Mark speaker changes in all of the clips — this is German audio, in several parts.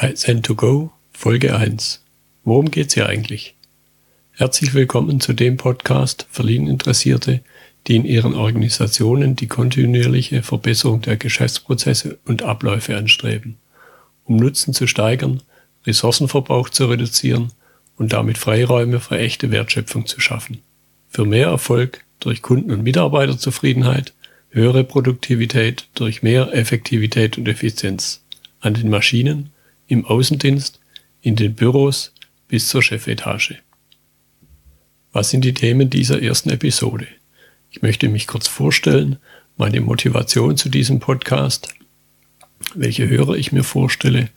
Speaker 1: Kaizen to go, Folge 1. Worum geht's hier eigentlich? Herzlich willkommen zu dem Podcast für Lean-Interessierte, die in ihren Organisationen die kontinuierliche Verbesserung der Geschäftsprozesse und Abläufe anstreben, um Nutzen zu steigern, Ressourcenverbrauch zu reduzieren und damit Freiräume für echte Wertschöpfung zu schaffen. Für mehr Erfolg durch Kunden- und Mitarbeiterzufriedenheit, höhere Produktivität durch mehr Effektivität und Effizienz an den Maschinen, im Außendienst, in den Büros bis zur Chefetage. Was sind die Themen dieser ersten Episode? Ich möchte mich kurz vorstellen, meine Motivation zu diesem Podcast, welche Hörer ich mir vorstelle,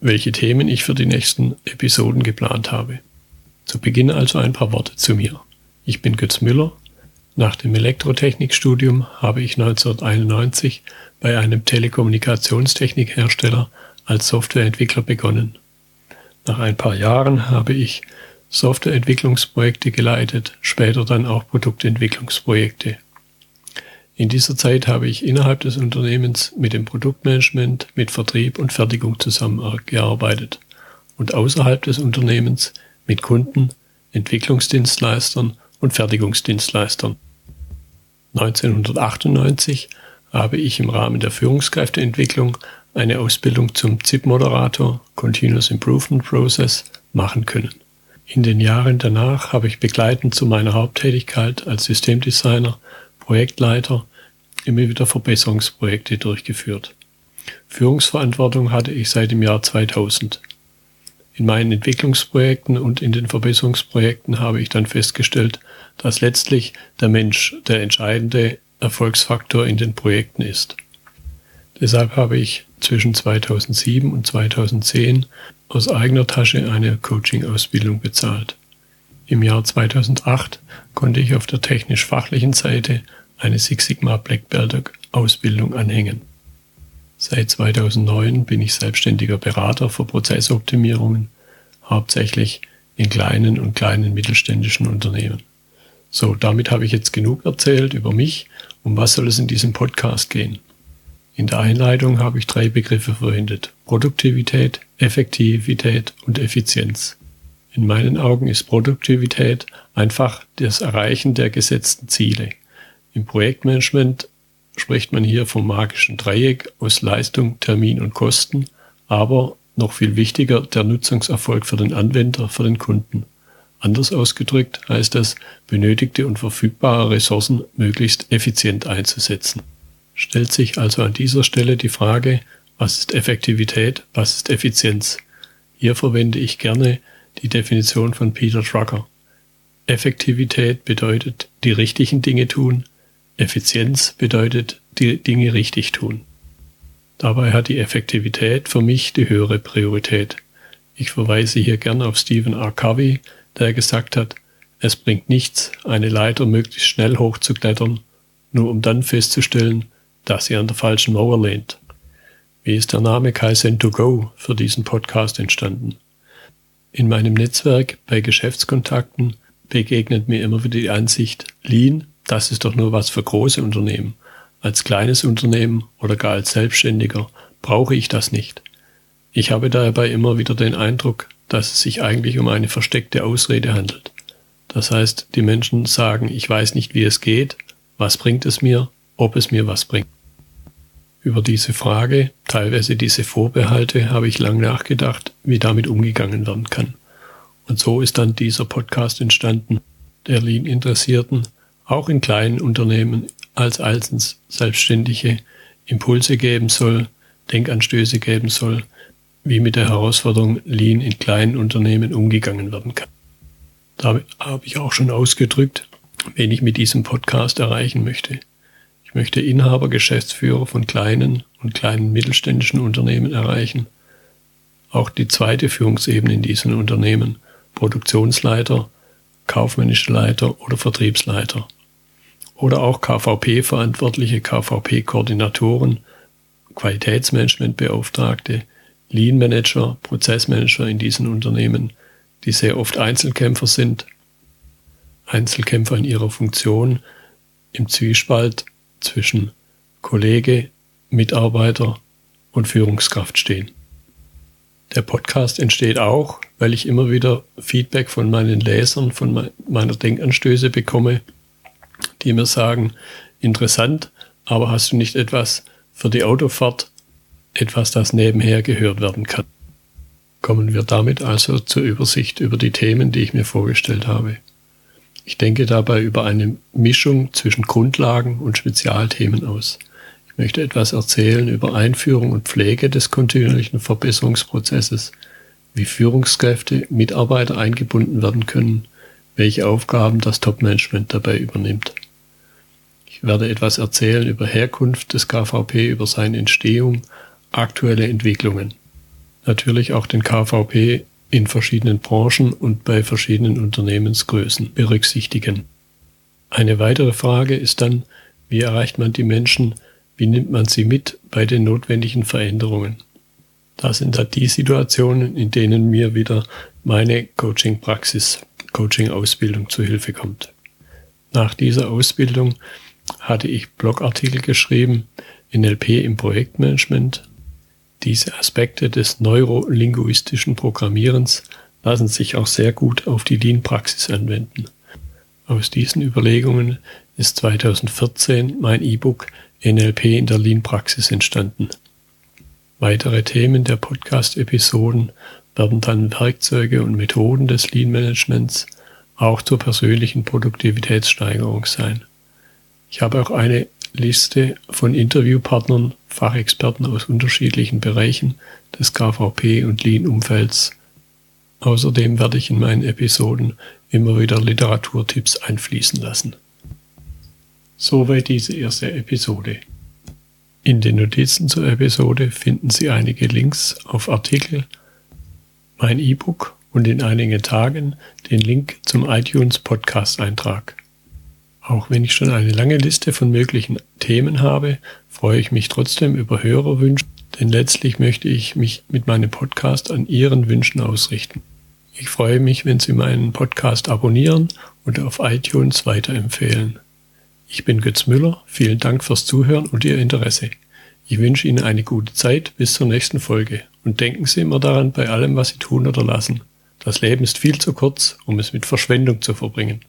Speaker 1: welche Themen ich für die nächsten Episoden geplant habe. Zu Beginn also ein paar Worte zu mir. Ich bin Götz Müller. Nach dem Elektrotechnikstudium habe ich 1991 bei einem Telekommunikationstechnikhersteller als Softwareentwickler begonnen. Nach ein paar Jahren habe ich Softwareentwicklungsprojekte geleitet, später dann auch Produktentwicklungsprojekte. In dieser Zeit habe ich innerhalb des Unternehmens mit dem Produktmanagement, mit Vertrieb und Fertigung zusammengearbeitet und außerhalb des Unternehmens mit Kunden, Entwicklungsdienstleistern und Fertigungsdienstleistern. 1998 habe ich im Rahmen der Führungskräfteentwicklung eine Ausbildung zum ZIP-Moderator Continuous Improvement Process machen können. In den Jahren danach habe ich begleitend zu meiner Haupttätigkeit als Systemdesigner, Projektleiter immer wieder Verbesserungsprojekte durchgeführt. Führungsverantwortung hatte ich seit dem Jahr 2000. In meinen Entwicklungsprojekten und in den Verbesserungsprojekten habe ich dann festgestellt, dass letztlich der Mensch der entscheidende Erfolgsfaktor in den Projekten ist. Deshalb habe ich zwischen 2007 und 2010 aus eigener Tasche eine Coaching-Ausbildung bezahlt. Im Jahr 2008 konnte ich auf der technisch-fachlichen Seite eine Six Sigma Black Belt Ausbildung anhängen. Seit 2009 bin ich selbstständiger Berater für Prozessoptimierungen, hauptsächlich in kleinen und kleinen mittelständischen Unternehmen. So, damit habe ich jetzt genug erzählt über mich. Um was soll es in diesem Podcast gehen? In der Einleitung habe ich drei Begriffe verwendet. Produktivität, Effektivität und Effizienz. In meinen Augen ist Produktivität einfach das Erreichen der gesetzten Ziele. Im Projektmanagement spricht man hier vom magischen Dreieck aus Leistung, Termin und Kosten, aber noch viel wichtiger der Nutzungserfolg für den Anwender, für den Kunden. Anders ausgedrückt heißt das, benötigte und verfügbare Ressourcen möglichst effizient einzusetzen stellt sich also an dieser Stelle die Frage, was ist Effektivität, was ist Effizienz? Hier verwende ich gerne die Definition von Peter Drucker. Effektivität bedeutet die richtigen Dinge tun, Effizienz bedeutet die Dinge richtig tun. Dabei hat die Effektivität für mich die höhere Priorität. Ich verweise hier gern auf Stephen R. Covey, der gesagt hat, es bringt nichts, eine Leiter möglichst schnell hochzuklettern, nur um dann festzustellen, dass sie an der falschen Mauer lehnt. Wie ist der Name Kaizen to go für diesen Podcast entstanden? In meinem Netzwerk bei Geschäftskontakten begegnet mir immer wieder die Ansicht, Lean, das ist doch nur was für große Unternehmen. Als kleines Unternehmen oder gar als Selbstständiger brauche ich das nicht. Ich habe dabei immer wieder den Eindruck, dass es sich eigentlich um eine versteckte Ausrede handelt. Das heißt, die Menschen sagen, ich weiß nicht, wie es geht, was bringt es mir, ob es mir was bringt. Über diese Frage, teilweise diese Vorbehalte, habe ich lang nachgedacht, wie damit umgegangen werden kann. Und so ist dann dieser Podcast entstanden, der Lean-Interessierten auch in kleinen Unternehmen als als Selbstständige Impulse geben soll, Denkanstöße geben soll, wie mit der Herausforderung Lean in kleinen Unternehmen umgegangen werden kann. Damit habe ich auch schon ausgedrückt, wen ich mit diesem Podcast erreichen möchte. Ich möchte Inhaber, Geschäftsführer von kleinen und kleinen mittelständischen Unternehmen erreichen. Auch die zweite Führungsebene in diesen Unternehmen, Produktionsleiter, kaufmännische Leiter oder Vertriebsleiter. Oder auch KVP-Verantwortliche, KVP-Koordinatoren, Qualitätsmanagementbeauftragte, Lean-Manager, Prozessmanager in diesen Unternehmen, die sehr oft Einzelkämpfer sind, Einzelkämpfer in ihrer Funktion, im Zwiespalt zwischen Kollege, Mitarbeiter und Führungskraft stehen. Der Podcast entsteht auch, weil ich immer wieder Feedback von meinen Lesern, von meiner Denkanstöße bekomme, die mir sagen, interessant, aber hast du nicht etwas für die Autofahrt, etwas, das nebenher gehört werden kann? Kommen wir damit also zur Übersicht über die Themen, die ich mir vorgestellt habe. Ich denke dabei über eine Mischung zwischen Grundlagen und Spezialthemen aus. Ich möchte etwas erzählen über Einführung und Pflege des kontinuierlichen Verbesserungsprozesses, wie Führungskräfte, Mitarbeiter eingebunden werden können, welche Aufgaben das Topmanagement dabei übernimmt. Ich werde etwas erzählen über Herkunft des KVP, über seine Entstehung, aktuelle Entwicklungen. Natürlich auch den KVP in verschiedenen Branchen und bei verschiedenen Unternehmensgrößen berücksichtigen. Eine weitere Frage ist dann, wie erreicht man die Menschen, wie nimmt man sie mit bei den notwendigen Veränderungen. Das sind da die Situationen, in denen mir wieder meine Coaching-Praxis, Coaching-Ausbildung zu Hilfe kommt. Nach dieser Ausbildung hatte ich Blogartikel geschrieben, NLP im Projektmanagement, diese Aspekte des neurolinguistischen Programmierens lassen sich auch sehr gut auf die Lean-Praxis anwenden. Aus diesen Überlegungen ist 2014 mein E-Book NLP in der Lean-Praxis entstanden. Weitere Themen der Podcast-Episoden werden dann Werkzeuge und Methoden des Lean-Managements auch zur persönlichen Produktivitätssteigerung sein. Ich habe auch eine Liste von Interviewpartnern, Fachexperten aus unterschiedlichen Bereichen des KVP und Lean-Umfelds. Außerdem werde ich in meinen Episoden immer wieder Literaturtipps einfließen lassen. Soweit diese erste Episode. In den Notizen zur Episode finden Sie einige Links auf Artikel, mein E-Book und in einigen Tagen den Link zum iTunes Podcast Eintrag. Auch wenn ich schon eine lange Liste von möglichen Themen habe, freue ich mich trotzdem über Hörerwünsche, denn letztlich möchte ich mich mit meinem Podcast an Ihren Wünschen ausrichten. Ich freue mich, wenn Sie meinen Podcast abonnieren und auf iTunes weiterempfehlen. Ich bin Götz Müller, vielen Dank fürs Zuhören und Ihr Interesse. Ich wünsche Ihnen eine gute Zeit bis zur nächsten Folge und denken Sie immer daran bei allem, was Sie tun oder lassen. Das Leben ist viel zu kurz, um es mit Verschwendung zu verbringen.